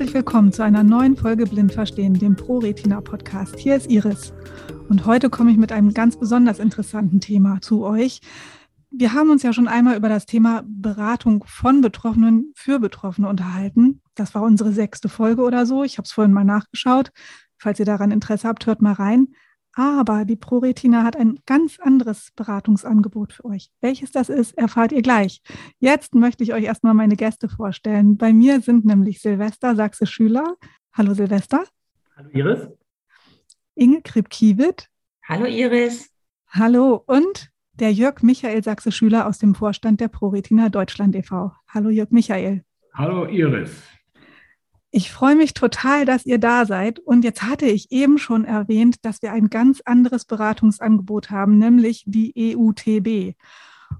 Herzlich willkommen zu einer neuen Folge Blind Verstehen, dem ProRetina Podcast. Hier ist Iris und heute komme ich mit einem ganz besonders interessanten Thema zu euch. Wir haben uns ja schon einmal über das Thema Beratung von Betroffenen für Betroffene unterhalten. Das war unsere sechste Folge oder so. Ich habe es vorhin mal nachgeschaut. Falls ihr daran Interesse habt, hört mal rein. Aber die ProRetina hat ein ganz anderes Beratungsangebot für euch. Welches das ist, erfahrt ihr gleich. Jetzt möchte ich euch erstmal meine Gäste vorstellen. Bei mir sind nämlich Silvester Sachse Schüler. Hallo Silvester. Hallo Iris. Inge Kripp-Kiewit. Hallo Iris. Hallo und der Jörg Michael Sachse Schüler aus dem Vorstand der ProRetina Deutschland e.V. Hallo Jörg Michael. Hallo Iris. Ich freue mich total, dass ihr da seid. Und jetzt hatte ich eben schon erwähnt, dass wir ein ganz anderes Beratungsangebot haben, nämlich die EUTB.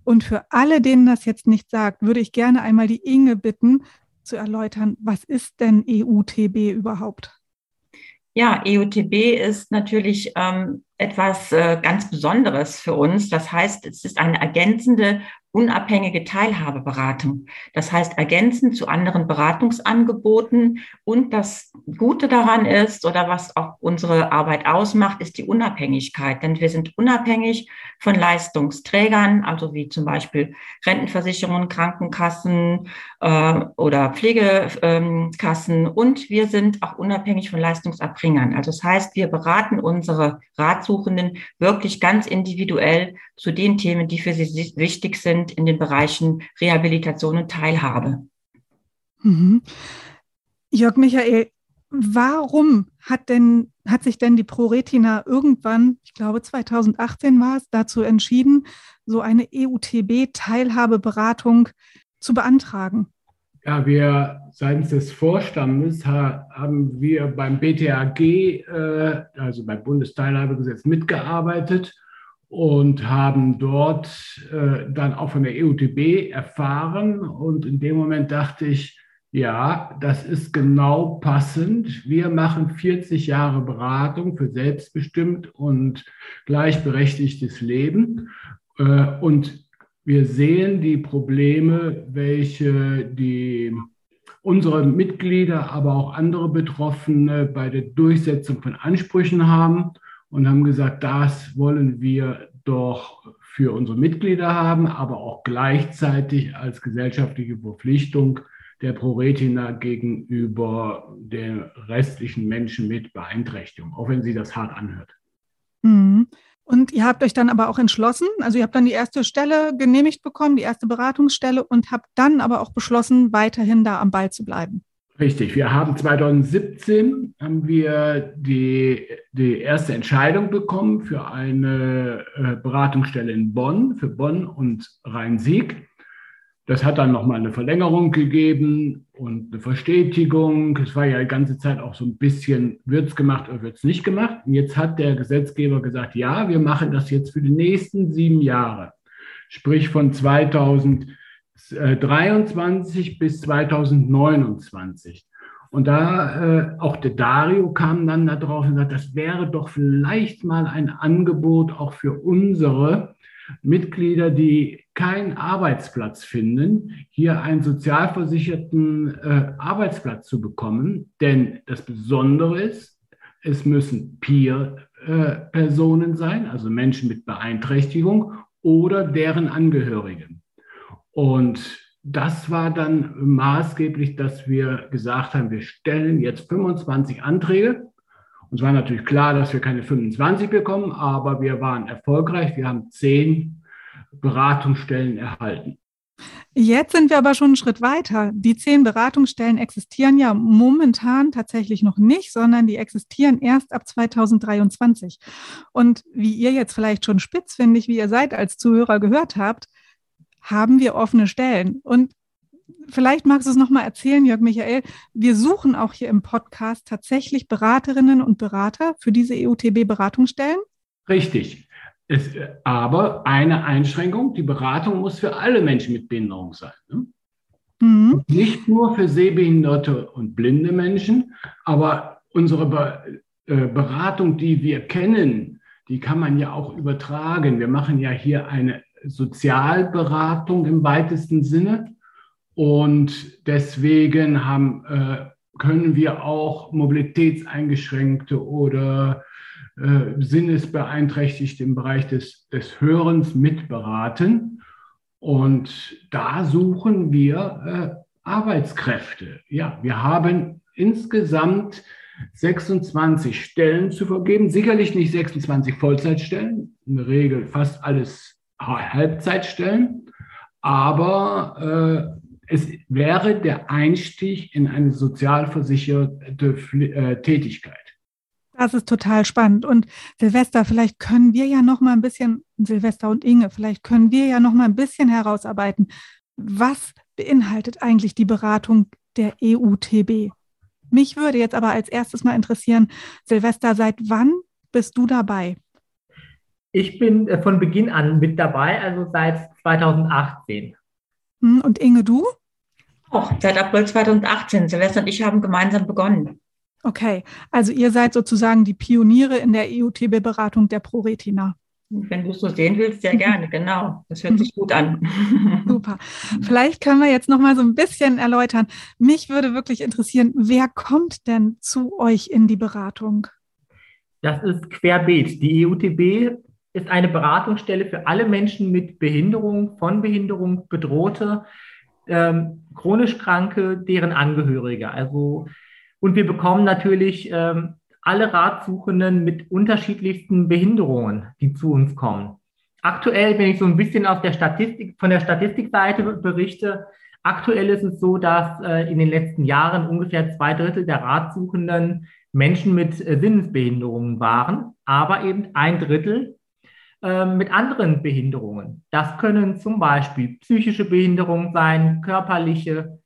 Und für alle, denen das jetzt nicht sagt, würde ich gerne einmal die Inge bitten, zu erläutern, was ist denn EUTB überhaupt? Ja, EUTB ist natürlich ähm, etwas äh, ganz Besonderes für uns. Das heißt, es ist eine ergänzende unabhängige Teilhabeberatung. Das heißt, ergänzend zu anderen Beratungsangeboten. Und das Gute daran ist, oder was auch unsere Arbeit ausmacht, ist die Unabhängigkeit. Denn wir sind unabhängig von Leistungsträgern, also wie zum Beispiel Rentenversicherungen, Krankenkassen äh, oder Pflegekassen. Und wir sind auch unabhängig von Leistungserbringern. Also das heißt, wir beraten unsere Ratsuchenden wirklich ganz individuell zu den Themen, die für sie wichtig sind sind in den Bereichen Rehabilitation und Teilhabe. Mhm. Jörg Michael, warum hat denn hat sich denn die ProRetina irgendwann, ich glaube 2018 war es, dazu entschieden, so eine EUTB-Teilhabeberatung zu beantragen? Ja, wir seitens des Vorstandes haben wir beim BTAG, äh, also beim Bundesteilhabegesetz, mitgearbeitet und haben dort äh, dann auch von der EUTB erfahren. Und in dem Moment dachte ich, ja, das ist genau passend. Wir machen 40 Jahre Beratung für selbstbestimmt und gleichberechtigtes Leben. Äh, und wir sehen die Probleme, welche die unsere Mitglieder, aber auch andere Betroffene bei der Durchsetzung von Ansprüchen haben und haben gesagt, das wollen wir doch für unsere Mitglieder haben, aber auch gleichzeitig als gesellschaftliche Verpflichtung der ProRetina gegenüber den restlichen Menschen mit Beeinträchtigung, auch wenn sie das hart anhört. Mhm. Und ihr habt euch dann aber auch entschlossen, also ihr habt dann die erste Stelle genehmigt bekommen, die erste Beratungsstelle und habt dann aber auch beschlossen, weiterhin da am Ball zu bleiben. Richtig, wir haben 2017 haben wir die, die erste Entscheidung bekommen für eine äh, Beratungsstelle in Bonn, für Bonn und Rhein-Sieg. Das hat dann nochmal eine Verlängerung gegeben und eine Verstetigung. Es war ja die ganze Zeit auch so ein bisschen, wird es gemacht oder wird es nicht gemacht. Und jetzt hat der Gesetzgeber gesagt, ja, wir machen das jetzt für die nächsten sieben Jahre. Sprich von 2000 23 bis 2029. Und da äh, auch der Dario kam dann da drauf und sagt, das wäre doch vielleicht mal ein Angebot auch für unsere Mitglieder, die keinen Arbeitsplatz finden, hier einen sozialversicherten äh, Arbeitsplatz zu bekommen. Denn das Besondere ist, es müssen Peer-Personen äh, sein, also Menschen mit Beeinträchtigung oder deren Angehörigen. Und das war dann maßgeblich, dass wir gesagt haben, wir stellen jetzt 25 Anträge. Uns war natürlich klar, dass wir keine 25 bekommen, aber wir waren erfolgreich. Wir haben zehn Beratungsstellen erhalten. Jetzt sind wir aber schon einen Schritt weiter. Die zehn Beratungsstellen existieren ja momentan tatsächlich noch nicht, sondern die existieren erst ab 2023. Und wie ihr jetzt vielleicht schon spitzfindig, wie ihr seid als Zuhörer gehört habt, haben wir offene Stellen. Und vielleicht magst du es nochmal erzählen, Jörg Michael. Wir suchen auch hier im Podcast tatsächlich Beraterinnen und Berater für diese EUTB-Beratungsstellen. Richtig. Es, aber eine Einschränkung, die Beratung muss für alle Menschen mit Behinderung sein. Ne? Mhm. Nicht nur für sehbehinderte und blinde Menschen, aber unsere Be äh, Beratung, die wir kennen, die kann man ja auch übertragen. Wir machen ja hier eine Sozialberatung im weitesten Sinne. Und deswegen haben, äh, können wir auch Mobilitätseingeschränkte oder äh, Sinnesbeeinträchtigte im Bereich des, des Hörens mitberaten. Und da suchen wir äh, Arbeitskräfte. Ja, wir haben insgesamt 26 Stellen zu vergeben. Sicherlich nicht 26 Vollzeitstellen, in der Regel fast alles Halbzeitstellen. Aber äh, es wäre der Einstieg in eine sozialversicherte äh, Tätigkeit. Das ist total spannend. Und Silvester, vielleicht können wir ja noch mal ein bisschen, Silvester und Inge, vielleicht können wir ja noch mal ein bisschen herausarbeiten, was beinhaltet eigentlich die Beratung der EUTB? Mich würde jetzt aber als erstes mal interessieren, Silvester, seit wann bist du dabei? Ich bin äh, von Beginn an mit dabei, also seit 2018. Hm, und Inge, du? Auch seit April 2018. Silvester und ich haben gemeinsam begonnen. Okay, also ihr seid sozusagen die Pioniere in der EUTB-Beratung der ProRetina. Wenn du es so sehen willst, sehr gerne, genau. Das hört sich gut an. Super. Vielleicht können wir jetzt noch mal so ein bisschen erläutern. Mich würde wirklich interessieren, wer kommt denn zu euch in die Beratung? Das ist querbeet. Die EUTB ist eine Beratungsstelle für alle Menschen mit Behinderung, von Behinderung bedrohte, ähm, chronisch Kranke, deren Angehörige. Also und wir bekommen natürlich ähm, alle Ratsuchenden mit unterschiedlichsten Behinderungen, die zu uns kommen. Aktuell, wenn ich so ein bisschen aus der Statistik, von der Statistikseite berichte, aktuell ist es so, dass äh, in den letzten Jahren ungefähr zwei Drittel der Ratsuchenden Menschen mit äh, Sinnesbehinderungen waren, aber eben ein Drittel äh, mit anderen Behinderungen. Das können zum Beispiel psychische Behinderungen sein, körperliche,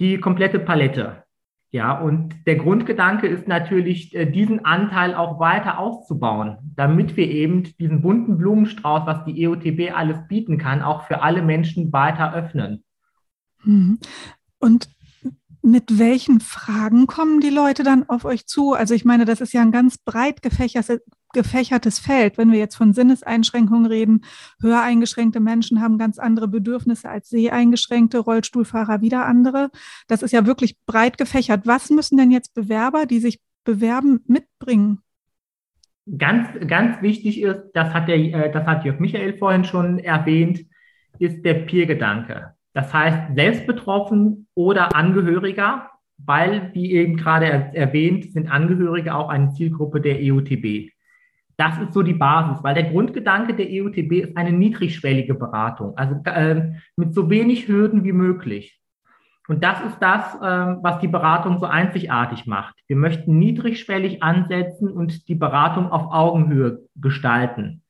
die komplette Palette. Ja, und der Grundgedanke ist natürlich, äh, diesen Anteil auch weiter auszubauen, damit wir eben diesen bunten Blumenstrauß, was die EOTB alles bieten kann, auch für alle Menschen weiter öffnen. Mhm. Und mit welchen Fragen kommen die Leute dann auf euch zu? Also ich meine, das ist ja ein ganz breit gefächertes, Feld. Wenn wir jetzt von Sinneseinschränkungen reden, höreingeschränkte Menschen haben ganz andere Bedürfnisse als seheingeschränkte, Rollstuhlfahrer wieder andere. Das ist ja wirklich breit gefächert. Was müssen denn jetzt Bewerber, die sich bewerben, mitbringen? Ganz, ganz wichtig ist, das hat, der, äh, das hat Jörg Michael vorhin schon erwähnt, ist der Peer-Gedanke. Das heißt, selbst betroffen oder Angehöriger, weil, wie eben gerade erwähnt, sind Angehörige auch eine Zielgruppe der EUTB. Das ist so die Basis, weil der Grundgedanke der EUTB ist eine niedrigschwellige Beratung, also äh, mit so wenig Hürden wie möglich. Und das ist das, äh, was die Beratung so einzigartig macht. Wir möchten niedrigschwellig ansetzen und die Beratung auf Augenhöhe gestalten.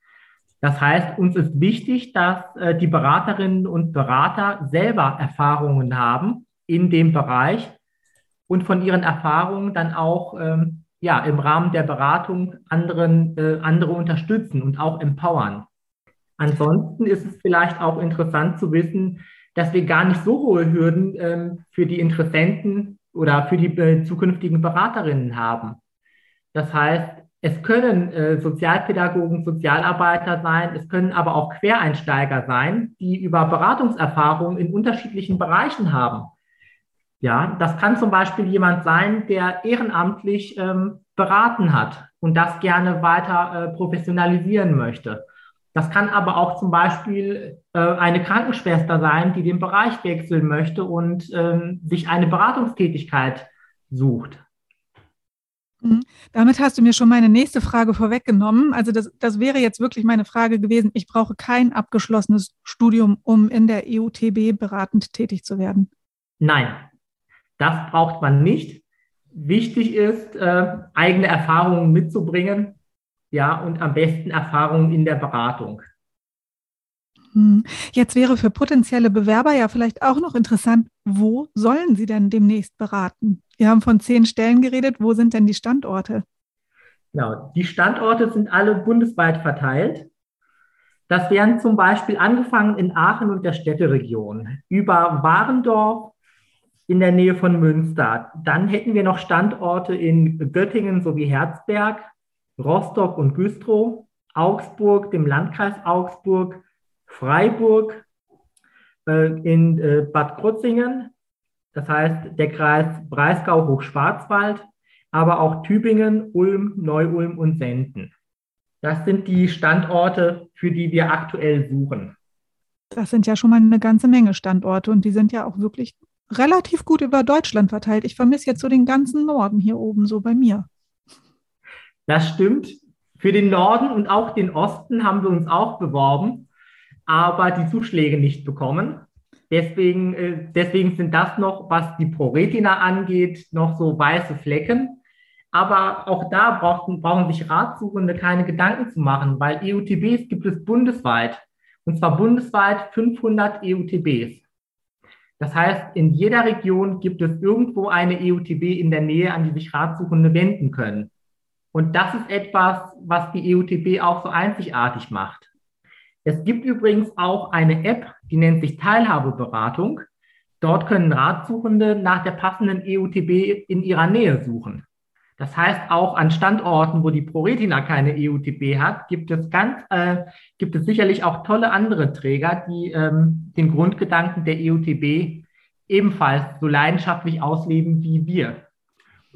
Das heißt, uns ist wichtig, dass äh, die Beraterinnen und Berater selber Erfahrungen haben in dem Bereich und von ihren Erfahrungen dann auch ähm, ja, im Rahmen der Beratung anderen, äh, andere unterstützen und auch empowern. Ansonsten ist es vielleicht auch interessant zu wissen, dass wir gar nicht so hohe Hürden ähm, für die Interessenten oder für die äh, zukünftigen Beraterinnen haben. Das heißt, es können äh, Sozialpädagogen, Sozialarbeiter sein, es können aber auch Quereinsteiger sein, die über Beratungserfahrung in unterschiedlichen Bereichen haben. Ja, das kann zum Beispiel jemand sein, der ehrenamtlich ähm, beraten hat und das gerne weiter äh, professionalisieren möchte. Das kann aber auch zum Beispiel äh, eine Krankenschwester sein, die den Bereich wechseln möchte und ähm, sich eine Beratungstätigkeit sucht. Mhm. Damit hast du mir schon meine nächste Frage vorweggenommen. Also das, das wäre jetzt wirklich meine Frage gewesen. Ich brauche kein abgeschlossenes Studium, um in der EUTB beratend tätig zu werden. Nein, das braucht man nicht. Wichtig ist, äh, eigene Erfahrungen mitzubringen, ja, und am besten Erfahrungen in der Beratung. Hm. Jetzt wäre für potenzielle Bewerber ja vielleicht auch noch interessant, wo sollen sie denn demnächst beraten? Wir haben von zehn Stellen geredet. Wo sind denn die Standorte? Genau, die Standorte sind alle bundesweit verteilt. Das wären zum Beispiel angefangen in Aachen und der Städteregion, über Warendorf in der Nähe von Münster. Dann hätten wir noch Standorte in Göttingen sowie Herzberg, Rostock und Güstrow, Augsburg, dem Landkreis Augsburg, Freiburg, äh, in äh, Bad Krozingen, das heißt der Kreis Breisgau-Hochschwarzwald, aber auch Tübingen, Ulm, Neu-Ulm und Senden. Das sind die Standorte, für die wir aktuell suchen. Das sind ja schon mal eine ganze Menge Standorte und die sind ja auch wirklich relativ gut über Deutschland verteilt. Ich vermisse jetzt so den ganzen Norden hier oben, so bei mir. Das stimmt. Für den Norden und auch den Osten haben wir uns auch beworben, aber die Zuschläge nicht bekommen. Deswegen, äh, deswegen sind das noch, was die ProRetina angeht, noch so weiße Flecken. Aber auch da brauchen, brauchen sich Ratsuchende keine Gedanken zu machen, weil EUTBs gibt es bundesweit. Und zwar bundesweit 500 EUTBs. Das heißt, in jeder Region gibt es irgendwo eine EUTB in der Nähe, an die sich Ratsuchende wenden können. Und das ist etwas, was die EUTB auch so einzigartig macht. Es gibt übrigens auch eine App, die nennt sich Teilhabeberatung. Dort können Ratsuchende nach der passenden EUTB in ihrer Nähe suchen. Das heißt, auch an Standorten, wo die ProRetina keine EUTB hat, gibt es ganz, äh, gibt es sicherlich auch tolle andere Träger, die ähm, den Grundgedanken der EUTB ebenfalls so leidenschaftlich ausleben wie wir.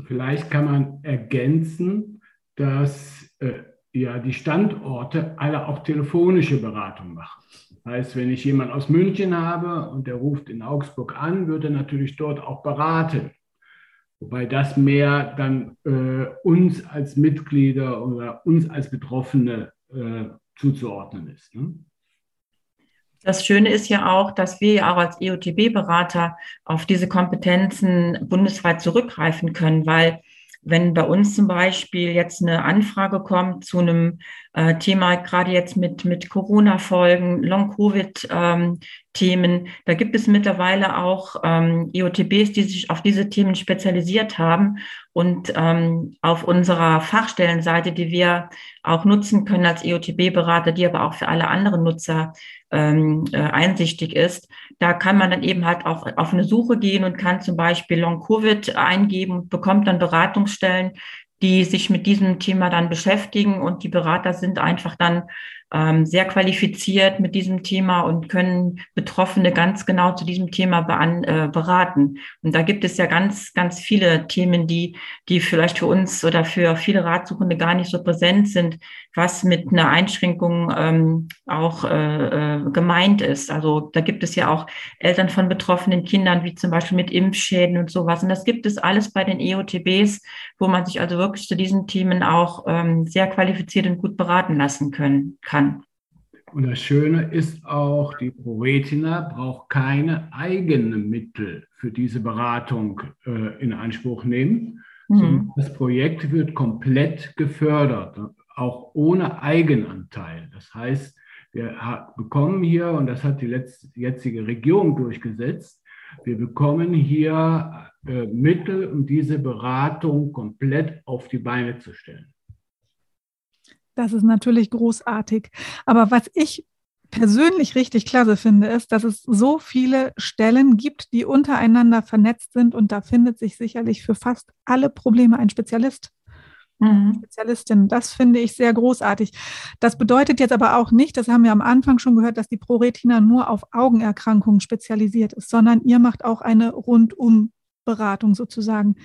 Vielleicht kann man ergänzen, dass äh, ja die Standorte alle auch telefonische Beratung machen. Das heißt, wenn ich jemanden aus München habe und der ruft in Augsburg an, wird er natürlich dort auch beraten. Wobei das mehr dann äh, uns als Mitglieder oder uns als Betroffene äh, zuzuordnen ist. Ne? Das Schöne ist ja auch, dass wir ja auch als EOTB-Berater auf diese Kompetenzen bundesweit zurückgreifen können, weil wenn bei uns zum Beispiel jetzt eine Anfrage kommt zu einem äh, Thema, gerade jetzt mit, mit Corona-Folgen, Long-Covid-Themen, ähm, da gibt es mittlerweile auch ähm, EOTBs, die sich auf diese Themen spezialisiert haben. Und ähm, auf unserer Fachstellenseite, die wir auch nutzen können als EOTB-Berater, die aber auch für alle anderen Nutzer ähm, äh, einsichtig ist, da kann man dann eben halt auch auf eine Suche gehen und kann zum Beispiel Long-Covid eingeben und bekommt dann Beratungsstellen, die sich mit diesem Thema dann beschäftigen und die Berater sind einfach dann ähm, sehr qualifiziert mit diesem Thema und können Betroffene ganz genau zu diesem Thema bean, äh, beraten. Und da gibt es ja ganz, ganz viele Themen, die, die vielleicht für uns oder für viele Ratsuchende gar nicht so präsent sind, was mit einer Einschränkung ähm, auch äh, äh, gemeint ist. Also da gibt es ja auch Eltern von betroffenen Kindern, wie zum Beispiel mit Impfschäden und sowas. Und das gibt es alles bei den EOTBs, wo man sich also wirklich zu diesen Themen auch ähm, sehr qualifiziert und gut beraten lassen können kann kann. Und das Schöne ist auch, die ProRetina braucht keine eigenen Mittel für diese Beratung äh, in Anspruch nehmen. Mhm. Das Projekt wird komplett gefördert, auch ohne Eigenanteil. Das heißt, wir bekommen hier, und das hat die letzte, jetzige Regierung durchgesetzt, wir bekommen hier äh, Mittel, um diese Beratung komplett auf die Beine zu stellen. Das ist natürlich großartig. Aber was ich persönlich richtig klasse finde, ist, dass es so viele Stellen gibt, die untereinander vernetzt sind und da findet sich sicherlich für fast alle Probleme ein Spezialist. Mhm. Spezialistin. Das finde ich sehr großartig. Das bedeutet jetzt aber auch nicht, das haben wir am Anfang schon gehört, dass die ProRetina nur auf Augenerkrankungen spezialisiert ist, sondern ihr macht auch eine Rundum-Beratung sozusagen.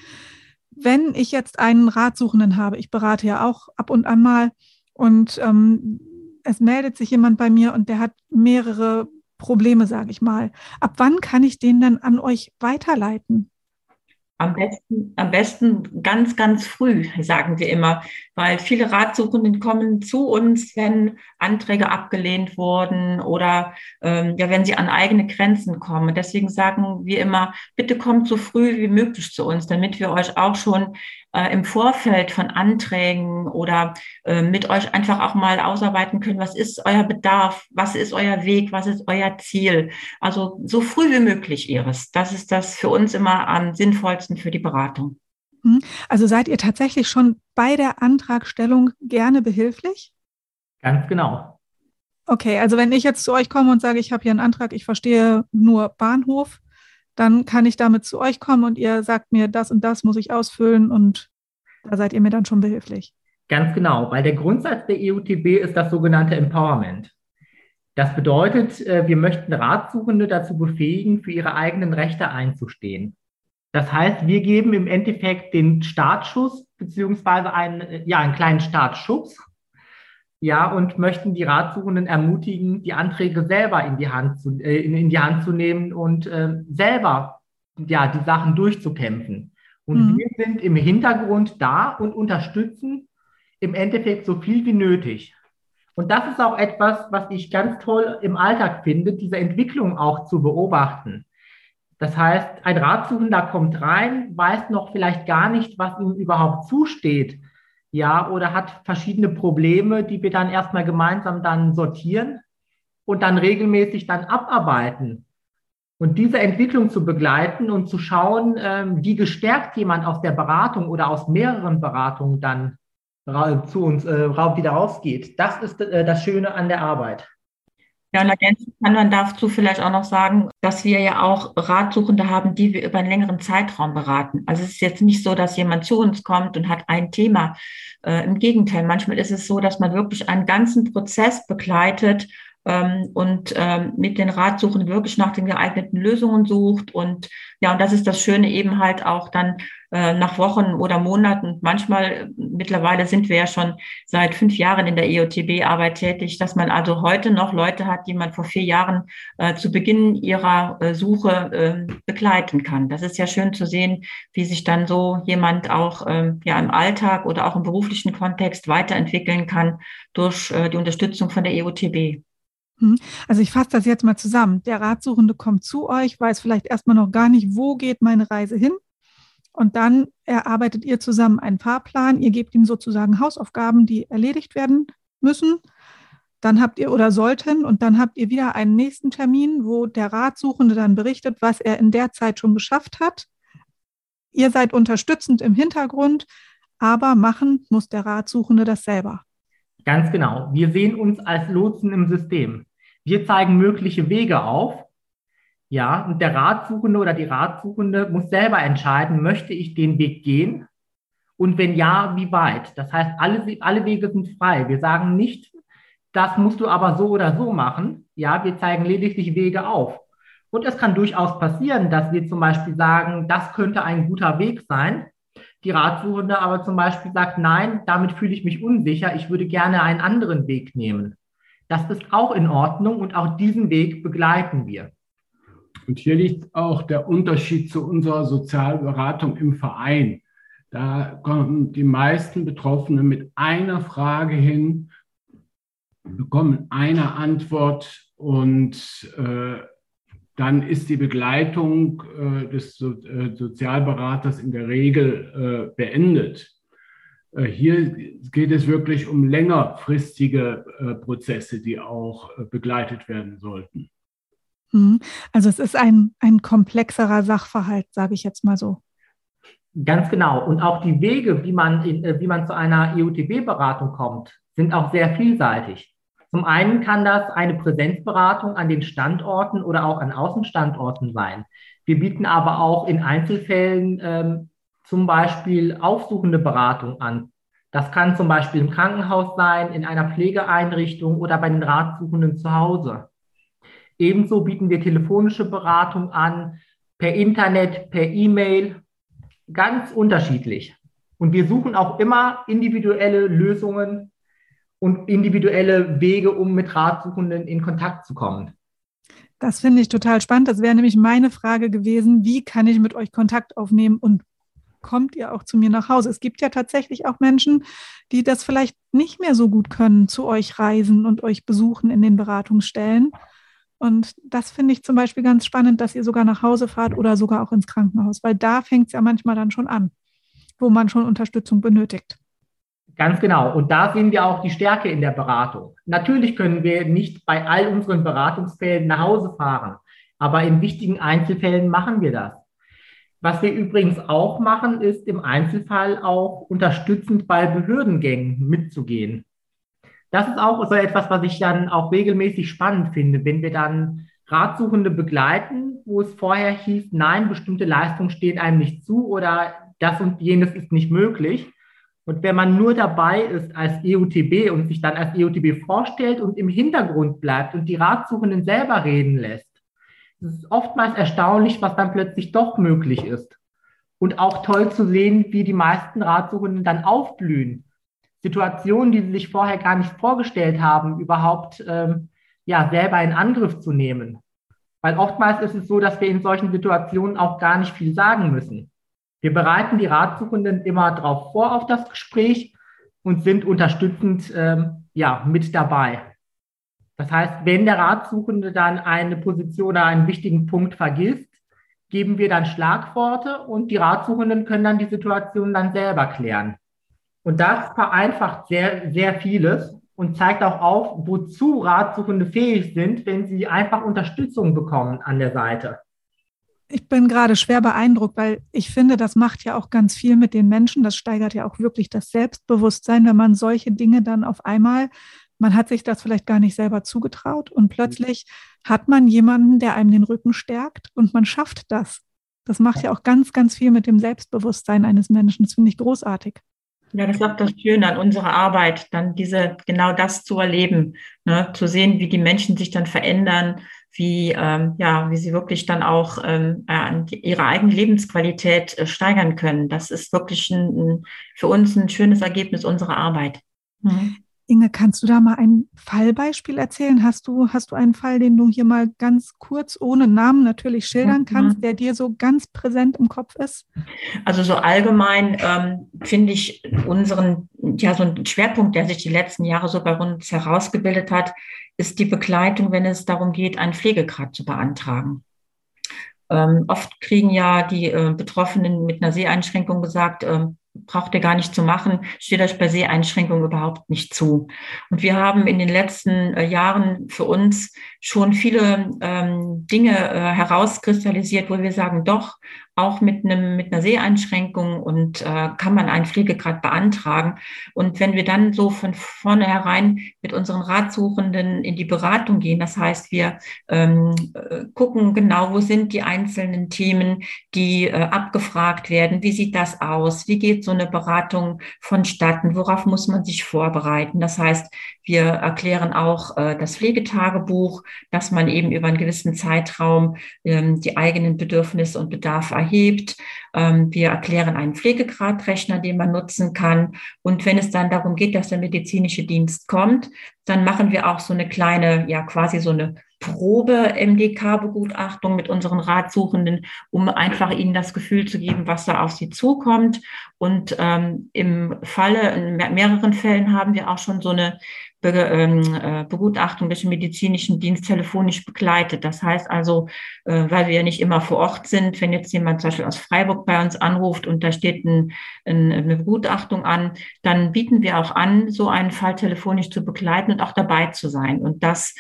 Wenn ich jetzt einen Ratsuchenden habe, ich berate ja auch ab und an mal, und ähm, es meldet sich jemand bei mir und der hat mehrere Probleme, sage ich mal. Ab wann kann ich den dann an euch weiterleiten? Am besten, am besten ganz, ganz früh, sagen wir immer, weil viele Ratsuchenden kommen zu uns, wenn Anträge abgelehnt wurden oder ähm, ja, wenn sie an eigene Grenzen kommen. Deswegen sagen wir immer, bitte kommt so früh wie möglich zu uns, damit wir euch auch schon äh, im Vorfeld von Anträgen oder äh, mit euch einfach auch mal ausarbeiten können, was ist euer Bedarf, was ist euer Weg, was ist euer Ziel. Also so früh wie möglich, Iris. Das ist das für uns immer am sinnvollsten für die Beratung. Mhm. Also seid ihr tatsächlich schon bei der Antragstellung gerne behilflich? Ganz genau. Okay, also wenn ich jetzt zu euch komme und sage, ich habe hier einen Antrag, ich verstehe nur Bahnhof, dann kann ich damit zu euch kommen und ihr sagt mir, das und das muss ich ausfüllen und da seid ihr mir dann schon behilflich. Ganz genau, weil der Grundsatz der EUTB ist das sogenannte Empowerment. Das bedeutet, äh, wir möchten Ratsuchende dazu befähigen, für ihre eigenen Rechte einzustehen. Das heißt, wir geben im Endeffekt den Startschuss beziehungsweise einen, ja, einen kleinen Startschubs. Ja, und möchten die Ratsuchenden ermutigen, die Anträge selber in die Hand zu, äh, in, in, die Hand zu nehmen und äh, selber ja, die Sachen durchzukämpfen. Und mhm. wir sind im Hintergrund da und unterstützen im Endeffekt so viel wie nötig. Und das ist auch etwas, was ich ganz toll im Alltag finde, diese Entwicklung auch zu beobachten. Das heißt, ein Ratsuchender kommt rein, weiß noch vielleicht gar nicht, was ihm überhaupt zusteht, ja, oder hat verschiedene Probleme, die wir dann erstmal gemeinsam dann sortieren und dann regelmäßig dann abarbeiten. Und diese Entwicklung zu begleiten und zu schauen, ähm, wie gestärkt jemand aus der Beratung oder aus mehreren Beratungen dann zu uns äh, wieder rausgeht. Das ist äh, das Schöne an der Arbeit. Ja, und ergänzend kann man dazu vielleicht auch noch sagen, dass wir ja auch Ratsuchende haben, die wir über einen längeren Zeitraum beraten. Also es ist jetzt nicht so, dass jemand zu uns kommt und hat ein Thema. Äh, Im Gegenteil, manchmal ist es so, dass man wirklich einen ganzen Prozess begleitet ähm, und ähm, mit den Ratsuchenden wirklich nach den geeigneten Lösungen sucht. Und ja, und das ist das Schöne eben halt auch dann äh, nach Wochen oder Monaten. Manchmal, mittlerweile sind wir ja schon seit fünf Jahren in der EOTB-Arbeit tätig, dass man also heute noch Leute hat, die man vor vier Jahren äh, zu Beginn ihrer äh, Suche äh, begleiten kann. Das ist ja schön zu sehen, wie sich dann so jemand auch äh, ja im Alltag oder auch im beruflichen Kontext weiterentwickeln kann durch äh, die Unterstützung von der EOTB. Hm. Also ich fasse das jetzt mal zusammen. Der Ratsuchende kommt zu euch, weiß vielleicht erstmal noch gar nicht, wo geht meine Reise hin. Und dann erarbeitet ihr zusammen einen Fahrplan. Ihr gebt ihm sozusagen Hausaufgaben, die erledigt werden müssen. Dann habt ihr oder sollten und dann habt ihr wieder einen nächsten Termin, wo der Ratsuchende dann berichtet, was er in der Zeit schon geschafft hat. Ihr seid unterstützend im Hintergrund, aber machen muss der Ratsuchende das selber. Ganz genau. Wir sehen uns als Lotsen im System. Wir zeigen mögliche Wege auf. Ja, und der Ratsuchende oder die Ratsuchende muss selber entscheiden, möchte ich den Weg gehen? Und wenn ja, wie weit? Das heißt, alle, alle Wege sind frei. Wir sagen nicht, das musst du aber so oder so machen. Ja, wir zeigen lediglich Wege auf. Und es kann durchaus passieren, dass wir zum Beispiel sagen, das könnte ein guter Weg sein die Ratsuchende aber zum Beispiel sagt, nein, damit fühle ich mich unsicher, ich würde gerne einen anderen Weg nehmen. Das ist auch in Ordnung und auch diesen Weg begleiten wir. Und hier liegt auch der Unterschied zu unserer Sozialberatung im Verein. Da kommen die meisten Betroffenen mit einer Frage hin, bekommen eine Antwort und äh, dann ist die Begleitung äh, des so äh, Sozialberaters in der Regel äh, beendet. Äh, hier geht es wirklich um längerfristige äh, Prozesse, die auch äh, begleitet werden sollten. Mhm. Also es ist ein, ein komplexerer Sachverhalt, sage ich jetzt mal so. Ganz genau. Und auch die Wege, wie man, in, wie man zu einer EUTB-Beratung kommt, sind auch sehr vielseitig. Zum einen kann das eine Präsenzberatung an den Standorten oder auch an Außenstandorten sein. Wir bieten aber auch in Einzelfällen ähm, zum Beispiel aufsuchende Beratung an. Das kann zum Beispiel im Krankenhaus sein, in einer Pflegeeinrichtung oder bei den Ratsuchenden zu Hause. Ebenso bieten wir telefonische Beratung an, per Internet, per E-Mail, ganz unterschiedlich. Und wir suchen auch immer individuelle Lösungen und individuelle Wege, um mit Ratsuchenden in Kontakt zu kommen. Das finde ich total spannend. Das wäre nämlich meine Frage gewesen, wie kann ich mit euch Kontakt aufnehmen und kommt ihr auch zu mir nach Hause? Es gibt ja tatsächlich auch Menschen, die das vielleicht nicht mehr so gut können, zu euch reisen und euch besuchen in den Beratungsstellen. Und das finde ich zum Beispiel ganz spannend, dass ihr sogar nach Hause fahrt oder sogar auch ins Krankenhaus, weil da fängt es ja manchmal dann schon an, wo man schon Unterstützung benötigt. Ganz genau. Und da sehen wir auch die Stärke in der Beratung. Natürlich können wir nicht bei all unseren Beratungsfällen nach Hause fahren, aber in wichtigen Einzelfällen machen wir das. Was wir übrigens auch machen, ist im Einzelfall auch unterstützend bei Behördengängen mitzugehen. Das ist auch so etwas, was ich dann auch regelmäßig spannend finde, wenn wir dann Ratsuchende begleiten, wo es vorher hieß, nein, bestimmte Leistungen stehen einem nicht zu oder das und jenes ist nicht möglich und wenn man nur dabei ist als EUTB und sich dann als EUTB vorstellt und im Hintergrund bleibt und die Ratsuchenden selber reden lässt, ist es oftmals erstaunlich, was dann plötzlich doch möglich ist. und auch toll zu sehen, wie die meisten Ratsuchenden dann aufblühen. Situationen, die sie sich vorher gar nicht vorgestellt haben, überhaupt ähm, ja, selber in Angriff zu nehmen. Weil oftmals ist es so, dass wir in solchen Situationen auch gar nicht viel sagen müssen. Wir bereiten die Ratsuchenden immer darauf vor auf das Gespräch und sind unterstützend ähm, ja, mit dabei. Das heißt, wenn der Ratsuchende dann eine Position oder einen wichtigen Punkt vergisst, geben wir dann Schlagworte und die Ratsuchenden können dann die Situation dann selber klären. Und das vereinfacht sehr, sehr vieles und zeigt auch auf, wozu Ratsuchende fähig sind, wenn sie einfach Unterstützung bekommen an der Seite. Ich bin gerade schwer beeindruckt, weil ich finde, das macht ja auch ganz viel mit den Menschen. Das steigert ja auch wirklich das Selbstbewusstsein, wenn man solche Dinge dann auf einmal, man hat sich das vielleicht gar nicht selber zugetraut und plötzlich hat man jemanden, der einem den Rücken stärkt und man schafft das. Das macht ja auch ganz, ganz viel mit dem Selbstbewusstsein eines Menschen. Das finde ich großartig. Ja, das ist auch das Schöne an unserer Arbeit, dann diese, genau das zu erleben, ne? zu sehen, wie die Menschen sich dann verändern, wie, ähm, ja, wie sie wirklich dann auch ähm, ihre eigene Lebensqualität äh, steigern können. Das ist wirklich ein, ein, für uns ein schönes Ergebnis unserer Arbeit. Mhm. Inge, kannst du da mal ein Fallbeispiel erzählen? Hast du, hast du einen Fall, den du hier mal ganz kurz ohne Namen natürlich schildern kannst, der dir so ganz präsent im Kopf ist? Also so allgemein ähm, finde ich unseren, ja, so ein Schwerpunkt, der sich die letzten Jahre so bei uns herausgebildet hat, ist die Begleitung, wenn es darum geht, einen Pflegegrad zu beantragen. Ähm, oft kriegen ja die äh, Betroffenen mit einer Seheinschränkung gesagt, äh, braucht ihr gar nicht zu machen, steht euch bei Seheinschränkungen überhaupt nicht zu. Und wir haben in den letzten äh, Jahren für uns schon viele ähm, Dinge äh, herauskristallisiert, wo wir sagen, doch, auch mit, einem, mit einer Seheinschränkung und äh, kann man einen Pflegegrad beantragen. Und wenn wir dann so von vornherein mit unseren Ratsuchenden in die Beratung gehen, das heißt, wir ähm, äh, gucken genau, wo sind die einzelnen Themen, die äh, abgefragt werden, wie sieht das aus, wie geht so eine Beratung vonstatten, worauf muss man sich vorbereiten. Das heißt, wir erklären auch äh, das Pflegetagebuch, dass man eben über einen gewissen Zeitraum ähm, die eigenen Bedürfnisse und Bedarfe erhebt. Ähm, wir erklären einen Pflegegradrechner, den man nutzen kann. Und wenn es dann darum geht, dass der medizinische Dienst kommt, dann machen wir auch so eine kleine, ja quasi so eine Probe-MDK-Begutachtung mit unseren Ratsuchenden, um einfach ihnen das Gefühl zu geben, was da auf sie zukommt. Und ähm, im Falle, in mehreren Fällen haben wir auch schon so eine Be ähm, äh, Begutachtung durch den medizinischen Dienst telefonisch begleitet. Das heißt also, äh, weil wir ja nicht immer vor Ort sind, wenn jetzt jemand zum Beispiel aus Freiburg bei uns anruft und da steht ein, ein, eine Begutachtung an, dann bieten wir auch an, so einen Fall telefonisch zu begleiten und auch dabei zu sein. Und das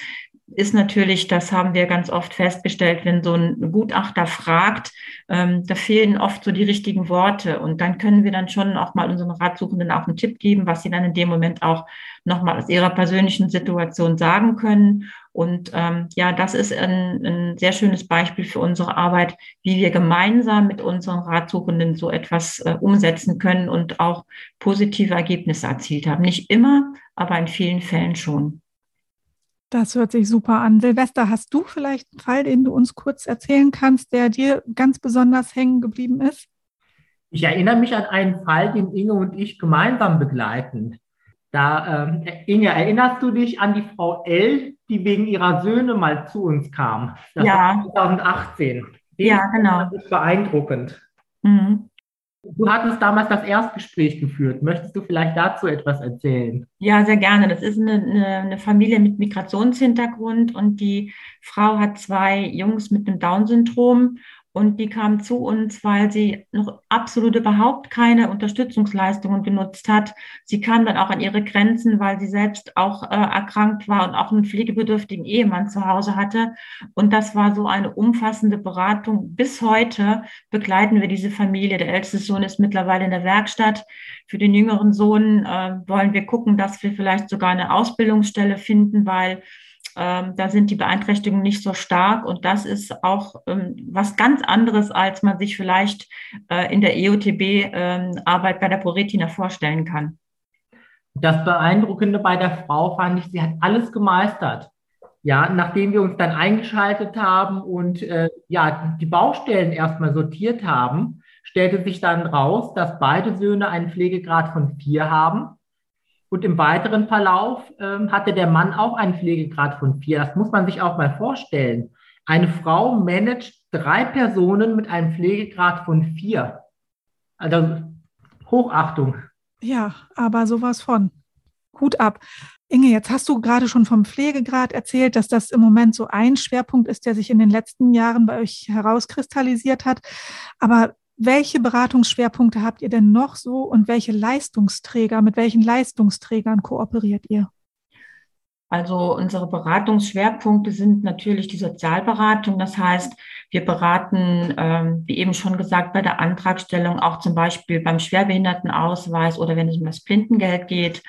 ist natürlich, das haben wir ganz oft festgestellt, wenn so ein Gutachter fragt, ähm, da fehlen oft so die richtigen Worte. Und dann können wir dann schon auch mal unseren Ratsuchenden auch einen Tipp geben, was sie dann in dem Moment auch nochmal aus ihrer persönlichen Situation sagen können. Und ähm, ja, das ist ein, ein sehr schönes Beispiel für unsere Arbeit, wie wir gemeinsam mit unseren Ratsuchenden so etwas äh, umsetzen können und auch positive Ergebnisse erzielt haben. Nicht immer, aber in vielen Fällen schon. Das hört sich super an. Silvester, hast du vielleicht einen Fall, den du uns kurz erzählen kannst, der dir ganz besonders hängen geblieben ist? Ich erinnere mich an einen Fall, den Inge und ich gemeinsam begleiten. Da, ähm, Inge, erinnerst du dich an die Frau L, die wegen ihrer Söhne mal zu uns kam? Das ja. war 2018. Den ja, genau. Das ist beeindruckend. Mhm. Du hattest damals das Erstgespräch geführt. Möchtest du vielleicht dazu etwas erzählen? Ja, sehr gerne. Das ist eine, eine, eine, Familie mit Migrationshintergrund und die Frau hat zwei Jungs mit einem Down-Syndrom und die kam zu uns, weil sie noch absolut überhaupt keine Unterstützungsleistungen genutzt hat. Sie kam dann auch an ihre Grenzen, weil sie selbst auch äh, erkrankt war und auch einen pflegebedürftigen Ehemann zu Hause hatte. Und das war so eine umfassende Beratung. Bis heute begleiten wir diese Familie. Der älteste Sohn ist mittlerweile in der Werkstatt. Für den jüngeren Sohn äh, wollen wir gucken, dass wir vielleicht sogar eine Ausbildungsstelle finden, weil ähm, da sind die Beeinträchtigungen nicht so stark und das ist auch ähm, was ganz anderes, als man sich vielleicht äh, in der EOTB-Arbeit ähm, bei der Poretina vorstellen kann. Das Beeindruckende bei der Frau fand ich, sie hat alles gemeistert. Ja, nachdem wir uns dann eingeschaltet haben und äh, ja, die Baustellen erstmal sortiert haben, stellte sich dann raus, dass beide Söhne einen Pflegegrad von vier haben. Und im weiteren Verlauf äh, hatte der Mann auch einen Pflegegrad von vier. Das muss man sich auch mal vorstellen. Eine Frau managt drei Personen mit einem Pflegegrad von vier. Also Hochachtung. Ja, aber sowas von. Hut ab. Inge, jetzt hast du gerade schon vom Pflegegrad erzählt, dass das im Moment so ein Schwerpunkt ist, der sich in den letzten Jahren bei euch herauskristallisiert hat. Aber welche Beratungsschwerpunkte habt ihr denn noch so und welche Leistungsträger, mit welchen Leistungsträgern kooperiert ihr? Also unsere Beratungsschwerpunkte sind natürlich die Sozialberatung. Das heißt, wir beraten, ähm, wie eben schon gesagt, bei der Antragstellung auch zum Beispiel beim Schwerbehindertenausweis oder wenn es um das Blindengeld geht.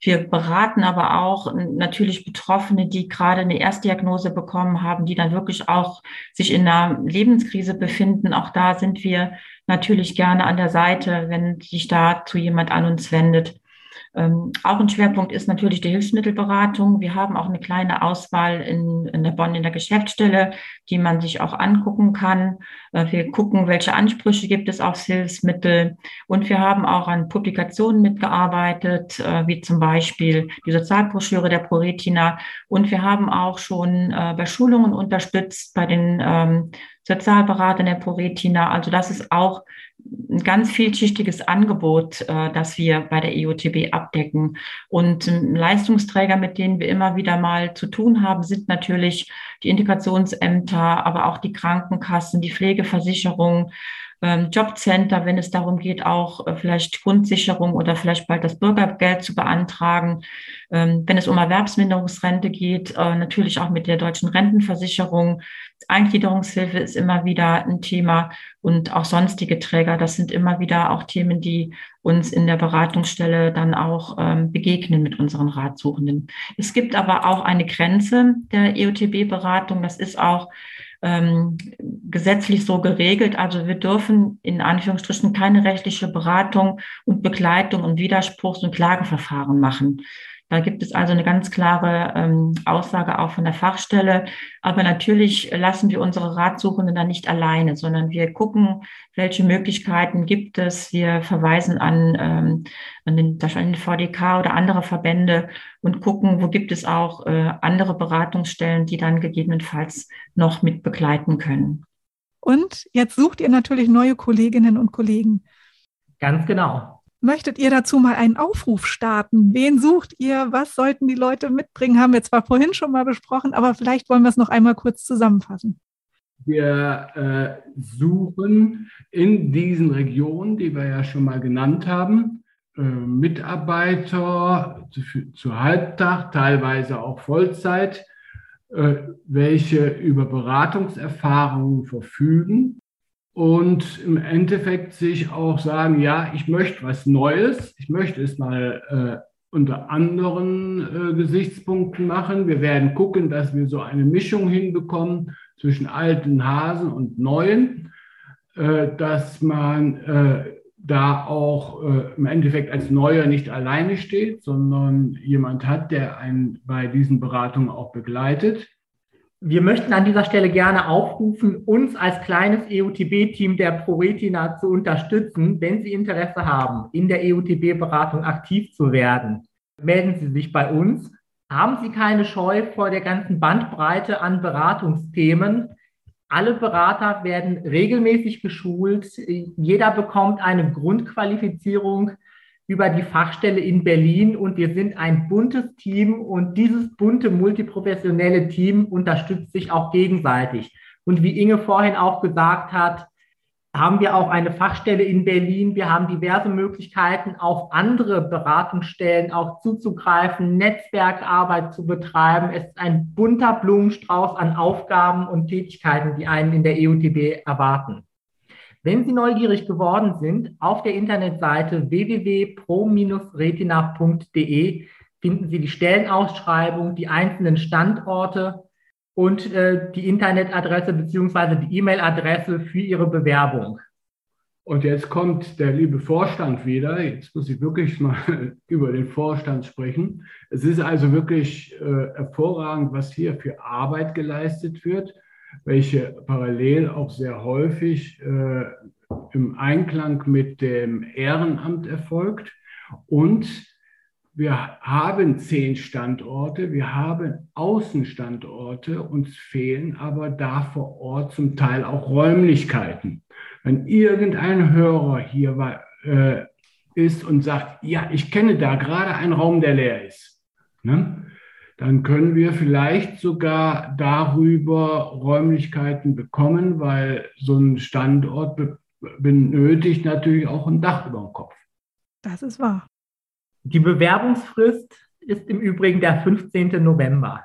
Wir beraten aber auch natürlich Betroffene, die gerade eine Erstdiagnose bekommen haben, die dann wirklich auch sich in einer Lebenskrise befinden. Auch da sind wir natürlich gerne an der Seite, wenn sich dazu jemand an uns wendet. Ähm, auch ein Schwerpunkt ist natürlich die Hilfsmittelberatung. Wir haben auch eine kleine Auswahl in, in der Bonn in der Geschäftsstelle, die man sich auch angucken kann. Äh, wir gucken, welche Ansprüche gibt es aufs Hilfsmittel. Und wir haben auch an Publikationen mitgearbeitet, äh, wie zum Beispiel die Sozialbroschüre der ProRetina. Und wir haben auch schon äh, bei Schulungen unterstützt, bei den ähm, Sozialberatern der ProRetina. Also das ist auch ein ganz vielschichtiges Angebot, äh, das wir bei der EOTB abdecken. Und Leistungsträger, mit denen wir immer wieder mal zu tun haben, sind natürlich die Integrationsämter, aber auch die Krankenkassen, die Pflegeversicherung, Jobcenter, wenn es darum geht, auch äh, vielleicht Grundsicherung oder vielleicht bald das Bürgergeld zu beantragen. Ähm, wenn es um Erwerbsminderungsrente geht, äh, natürlich auch mit der deutschen Rentenversicherung. Eingliederungshilfe ist immer wieder ein Thema und auch sonstige Träger. Das sind immer wieder auch Themen, die uns in der Beratungsstelle dann auch ähm, begegnen mit unseren Ratsuchenden. Es gibt aber auch eine Grenze der EOTB-Beratung. Das ist auch ähm, gesetzlich so geregelt. Also wir dürfen in Anführungsstrichen keine rechtliche Beratung und Begleitung und Widerspruchs- und Klageverfahren machen. Da gibt es also eine ganz klare ähm, Aussage auch von der Fachstelle. Aber natürlich lassen wir unsere Ratsuchenden dann nicht alleine, sondern wir gucken, welche Möglichkeiten gibt es. Wir verweisen an, ähm, an, den, an den VDK oder andere Verbände und gucken, wo gibt es auch äh, andere Beratungsstellen, die dann gegebenenfalls noch mit begleiten können. Und jetzt sucht ihr natürlich neue Kolleginnen und Kollegen. Ganz genau. Möchtet ihr dazu mal einen Aufruf starten? Wen sucht ihr? Was sollten die Leute mitbringen? Haben wir zwar vorhin schon mal besprochen, aber vielleicht wollen wir es noch einmal kurz zusammenfassen. Wir äh, suchen in diesen Regionen, die wir ja schon mal genannt haben, äh, Mitarbeiter zu, zu, Halbtag, teilweise auch Vollzeit, äh, welche über Beratungserfahrungen verfügen und im Endeffekt sich auch sagen, ja, ich möchte was Neues, ich möchte es mal äh, unter anderen äh, Gesichtspunkten machen. Wir werden gucken, dass wir so eine Mischung hinbekommen zwischen alten Hasen und neuen, äh, dass man äh, da auch äh, im Endeffekt als Neuer nicht alleine steht, sondern jemand hat, der einen bei diesen Beratungen auch begleitet. Wir möchten an dieser Stelle gerne aufrufen, uns als kleines EUTB-Team der ProRetina zu unterstützen, wenn Sie Interesse haben, in der EUTB-Beratung aktiv zu werden. Melden Sie sich bei uns. Haben Sie keine Scheu vor der ganzen Bandbreite an Beratungsthemen. Alle Berater werden regelmäßig geschult. Jeder bekommt eine Grundqualifizierung über die Fachstelle in Berlin und wir sind ein buntes Team und dieses bunte multiprofessionelle Team unterstützt sich auch gegenseitig. Und wie Inge vorhin auch gesagt hat, haben wir auch eine Fachstelle in Berlin. Wir haben diverse Möglichkeiten, auf andere Beratungsstellen auch zuzugreifen, Netzwerkarbeit zu betreiben. Es ist ein bunter Blumenstrauß an Aufgaben und Tätigkeiten, die einen in der EUTB erwarten. Wenn Sie neugierig geworden sind, auf der Internetseite www.pro-retina.de finden Sie die Stellenausschreibung, die einzelnen Standorte und äh, die Internetadresse bzw. die E-Mail-Adresse für Ihre Bewerbung. Und jetzt kommt der liebe Vorstand wieder. Jetzt muss ich wirklich mal über den Vorstand sprechen. Es ist also wirklich äh, hervorragend, was hier für Arbeit geleistet wird welche parallel auch sehr häufig äh, im Einklang mit dem Ehrenamt erfolgt. Und wir haben zehn Standorte, wir haben Außenstandorte, uns fehlen aber da vor Ort zum Teil auch Räumlichkeiten. Wenn irgendein Hörer hier war, äh, ist und sagt, ja, ich kenne da gerade einen Raum, der leer ist, ne? Dann können wir vielleicht sogar darüber Räumlichkeiten bekommen, weil so ein Standort be benötigt natürlich auch ein Dach über dem Kopf. Das ist wahr. Die Bewerbungsfrist ist im Übrigen der 15. November.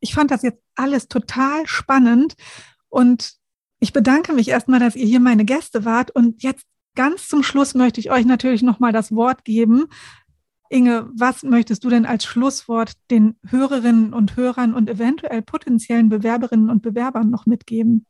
Ich fand das jetzt alles total spannend und ich bedanke mich erstmal, dass ihr hier meine Gäste wart und jetzt ganz zum Schluss möchte ich euch natürlich nochmal das Wort geben. Inge, was möchtest du denn als Schlusswort den Hörerinnen und Hörern und eventuell potenziellen Bewerberinnen und Bewerbern noch mitgeben?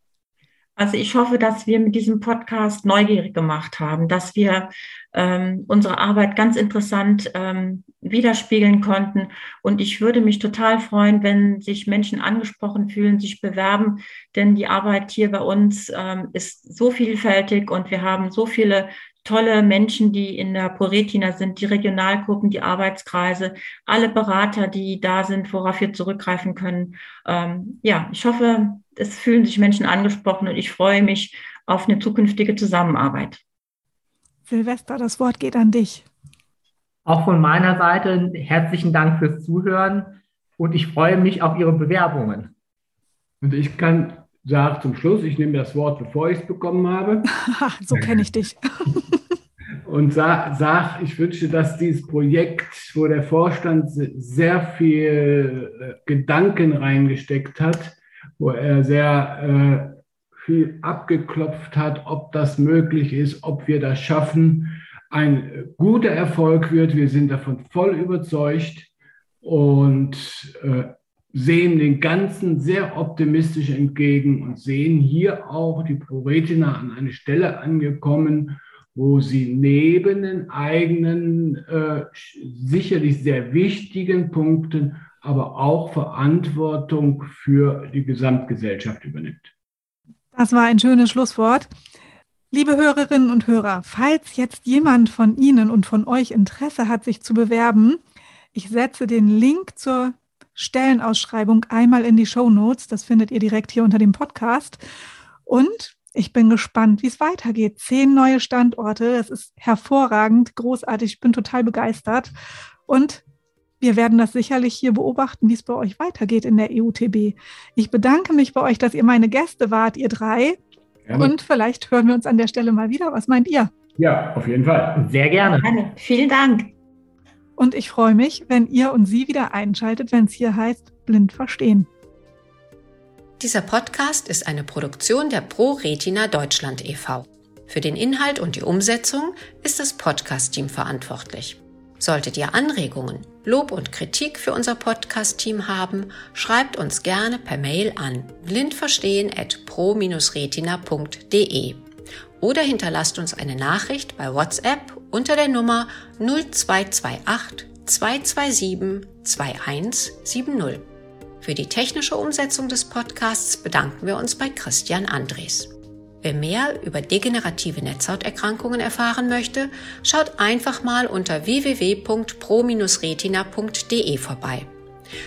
Also ich hoffe, dass wir mit diesem Podcast neugierig gemacht haben, dass wir ähm, unsere Arbeit ganz interessant ähm, widerspiegeln konnten. Und ich würde mich total freuen, wenn sich Menschen angesprochen fühlen, sich bewerben, denn die Arbeit hier bei uns ähm, ist so vielfältig und wir haben so viele tolle Menschen, die in der ProRetina sind, die Regionalgruppen, die Arbeitskreise, alle Berater, die da sind, worauf wir zurückgreifen können. Ähm, ja, ich hoffe, es fühlen sich Menschen angesprochen und ich freue mich auf eine zukünftige Zusammenarbeit. Silvester, das Wort geht an dich. Auch von meiner Seite herzlichen Dank fürs Zuhören und ich freue mich auf Ihre Bewerbungen. Und ich kann sagen zum Schluss, ich nehme das Wort, bevor ich es bekommen habe. so kenne ich dich. und sag, sag, ich wünsche, dass dieses Projekt, wo der Vorstand sehr viel äh, Gedanken reingesteckt hat, wo er sehr äh, viel abgeklopft hat, ob das möglich ist, ob wir das schaffen, ein guter Erfolg wird. Wir sind davon voll überzeugt und äh, sehen den Ganzen sehr optimistisch entgegen und sehen hier auch die ProRetina an eine Stelle angekommen, wo sie neben den eigenen äh, sicherlich sehr wichtigen Punkten aber auch Verantwortung für die Gesamtgesellschaft übernimmt. Das war ein schönes Schlusswort. Liebe Hörerinnen und Hörer, falls jetzt jemand von Ihnen und von euch Interesse hat, sich zu bewerben, ich setze den Link zur Stellenausschreibung einmal in die Show Notes. Das findet ihr direkt hier unter dem Podcast. Und ich bin gespannt, wie es weitergeht. Zehn neue Standorte. Das ist hervorragend, großartig. Ich bin total begeistert. Und wir werden das sicherlich hier beobachten, wie es bei euch weitergeht in der EUTB. Ich bedanke mich bei euch, dass ihr meine Gäste wart, ihr drei. Gerne. Und vielleicht hören wir uns an der Stelle mal wieder. Was meint ihr? Ja, auf jeden Fall. Sehr gerne. gerne. Vielen Dank. Und ich freue mich, wenn ihr und sie wieder einschaltet, wenn es hier heißt Blind verstehen. Dieser Podcast ist eine Produktion der Pro Retina Deutschland e.V. Für den Inhalt und die Umsetzung ist das Podcast-Team verantwortlich. Solltet ihr Anregungen, Lob und Kritik für unser Podcast-Team haben, schreibt uns gerne per Mail an blindverstehen.pro-retina.de oder hinterlasst uns eine Nachricht bei WhatsApp unter der Nummer 0228 227 2170. Für die technische Umsetzung des Podcasts bedanken wir uns bei Christian Andres. Wer mehr über degenerative Netzhauterkrankungen erfahren möchte, schaut einfach mal unter www.pro-retina.de vorbei.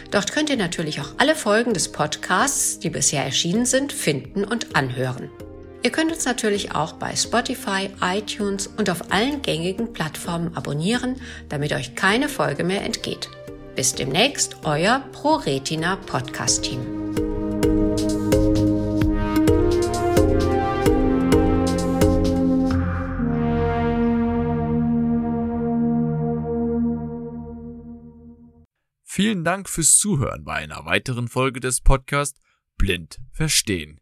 Dort könnt ihr natürlich auch alle Folgen des Podcasts, die bisher erschienen sind, finden und anhören. Ihr könnt uns natürlich auch bei Spotify, iTunes und auf allen gängigen Plattformen abonnieren, damit euch keine Folge mehr entgeht. Bis demnächst, euer ProRetina Podcast Team. Vielen Dank fürs Zuhören bei einer weiteren Folge des Podcasts Blind Verstehen.